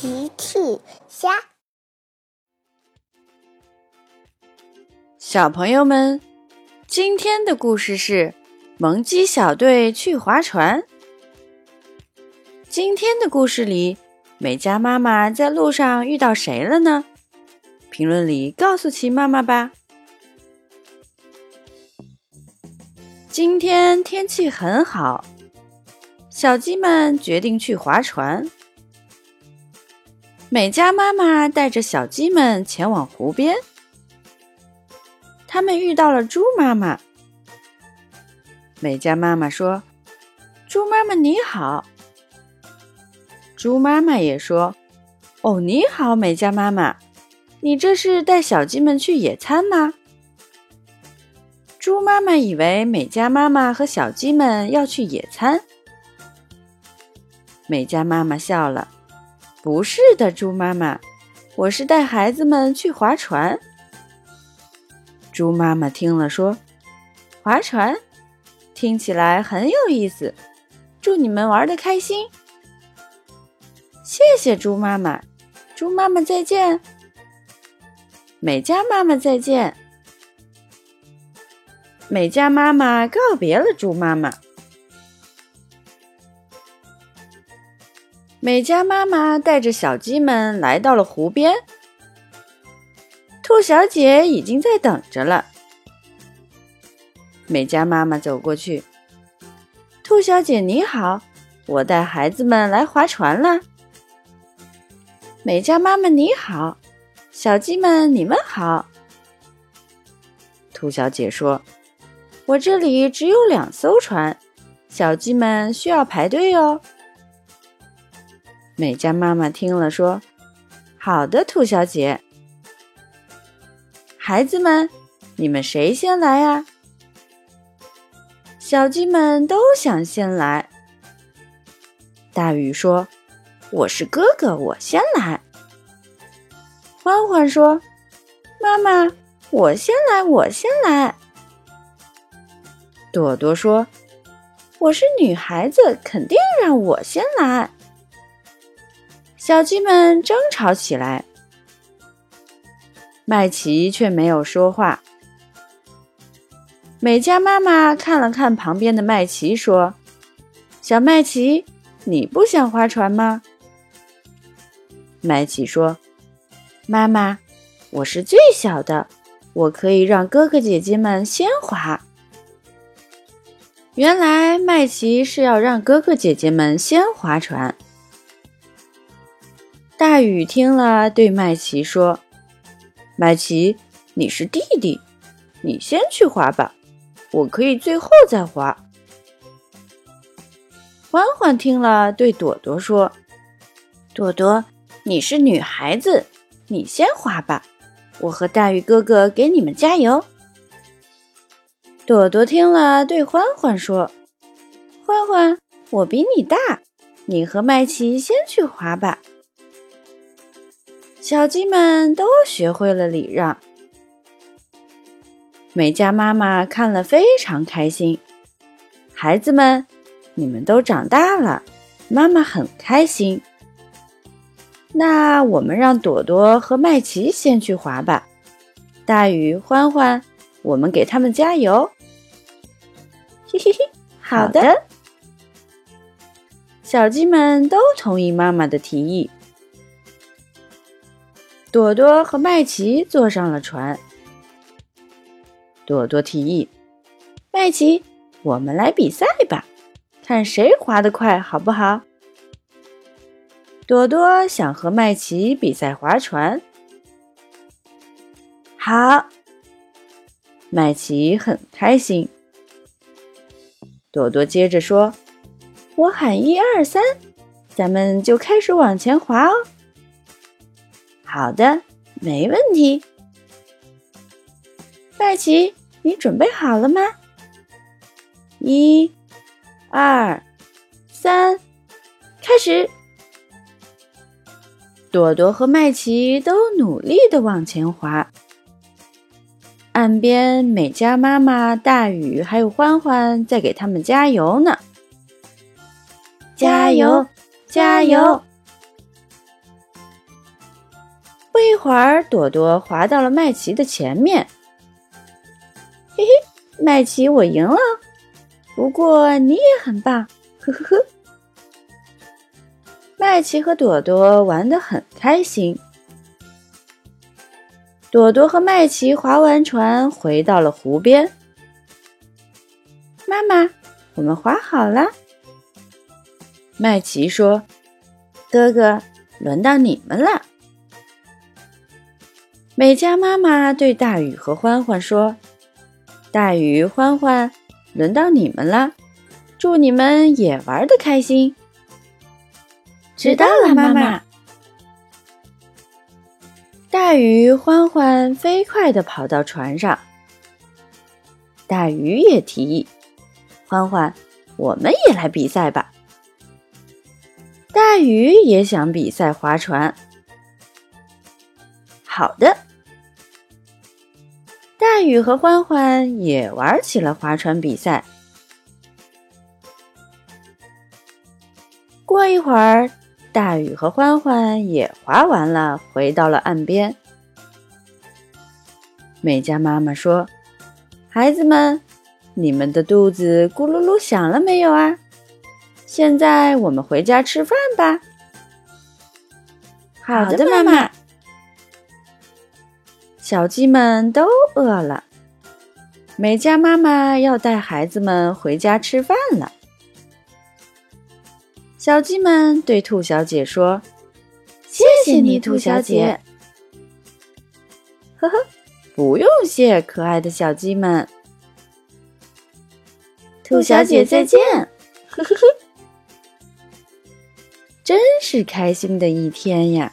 奇趣虾，小朋友们，今天的故事是萌鸡小队去划船。今天的故事里，美嘉妈妈在路上遇到谁了呢？评论里告诉奇妈妈吧。今天天气很好，小鸡们决定去划船。美嘉妈妈带着小鸡们前往湖边，他们遇到了猪妈妈。美嘉妈妈说：“猪妈妈你好。”猪妈妈也说：“哦，你好，美嘉妈妈，你这是带小鸡们去野餐吗？”猪妈妈以为美嘉妈妈和小鸡们要去野餐。美嘉妈妈笑了。不是的，猪妈妈，我是带孩子们去划船。猪妈妈听了说：“划船，听起来很有意思。祝你们玩的开心。”谢谢猪妈妈，猪妈妈再见。美嘉妈妈再见。美嘉妈妈告别了猪妈妈。美嘉妈妈带着小鸡们来到了湖边，兔小姐已经在等着了。美嘉妈妈走过去：“兔小姐你好，我带孩子们来划船了。”美嘉妈妈你好，小鸡们你们好。兔小姐说：“我这里只有两艘船，小鸡们需要排队哦。”美嘉妈妈听了说：“好的，兔小姐。孩子们，你们谁先来呀？”小鸡们都想先来。大雨说：“我是哥哥，我先来。”欢欢说：“妈妈，我先来，我先来。”朵朵说：“我是女孩子，肯定让我先来。”小鸡们争吵起来，麦琪却没有说话。美嘉妈妈看了看旁边的麦琪，说：“小麦琪，你不想划船吗？”麦琪说：“妈妈，我是最小的，我可以让哥哥姐姐们先划。”原来麦琪是要让哥哥姐姐们先划船。大雨听了，对麦琪说：“麦琪，你是弟弟，你先去滑吧，我可以最后再滑。”欢欢听了，对朵朵说：“朵朵，你是女孩子，你先滑吧，我和大雨哥哥给你们加油。”朵朵听了，对欢欢说：“欢欢，我比你大，你和麦琪先去滑吧。”小鸡们都学会了礼让，美嘉妈妈看了非常开心。孩子们，你们都长大了，妈妈很开心。那我们让朵朵和麦琪先去滑吧。大雨、欢欢，我们给他们加油！嘿嘿嘿，好的。小鸡们都同意妈妈的提议。朵朵和麦琪坐上了船。朵朵提议：“麦琪，我们来比赛吧，看谁划得快，好不好？”朵朵想和麦琪比赛划船。好，麦琪很开心。朵朵接着说：“我喊一二三，咱们就开始往前划哦。”好的，没问题。麦奇，你准备好了吗？一、二、三，开始！朵朵和麦琪都努力的往前滑。岸边，美嘉妈妈、大雨还有欢欢在给他们加油呢。加油，加油！会儿，朵朵滑到了麦琪的前面。嘿嘿，麦琪，我赢了。不过你也很棒，呵呵呵。麦琪和朵朵玩得很开心。朵朵和麦琪划完船，回到了湖边。妈妈，我们划好了。麦琪说：“哥哥，轮到你们了。”美嘉妈妈对大雨和欢欢说：“大雨、欢欢，轮到你们了，祝你们也玩的开心。”知道了，妈妈。大鱼、欢欢飞快地跑到船上。大鱼也提议：“欢欢，我们也来比赛吧。”大鱼也想比赛划船。好的，大雨和欢欢也玩起了划船比赛。过一会儿。大雨和欢欢也划完了，回到了岸边。美嘉妈妈说：“孩子们，你们的肚子咕噜噜响了没有啊？现在我们回家吃饭吧。”好的，妈妈。小鸡们都饿了，美嘉妈妈要带孩子们回家吃饭了。小鸡们对兔小姐说：“谢谢你，兔小姐。”呵呵，不用谢，可爱的小鸡们。兔小姐再见。呵呵呵，真是开心的一天呀！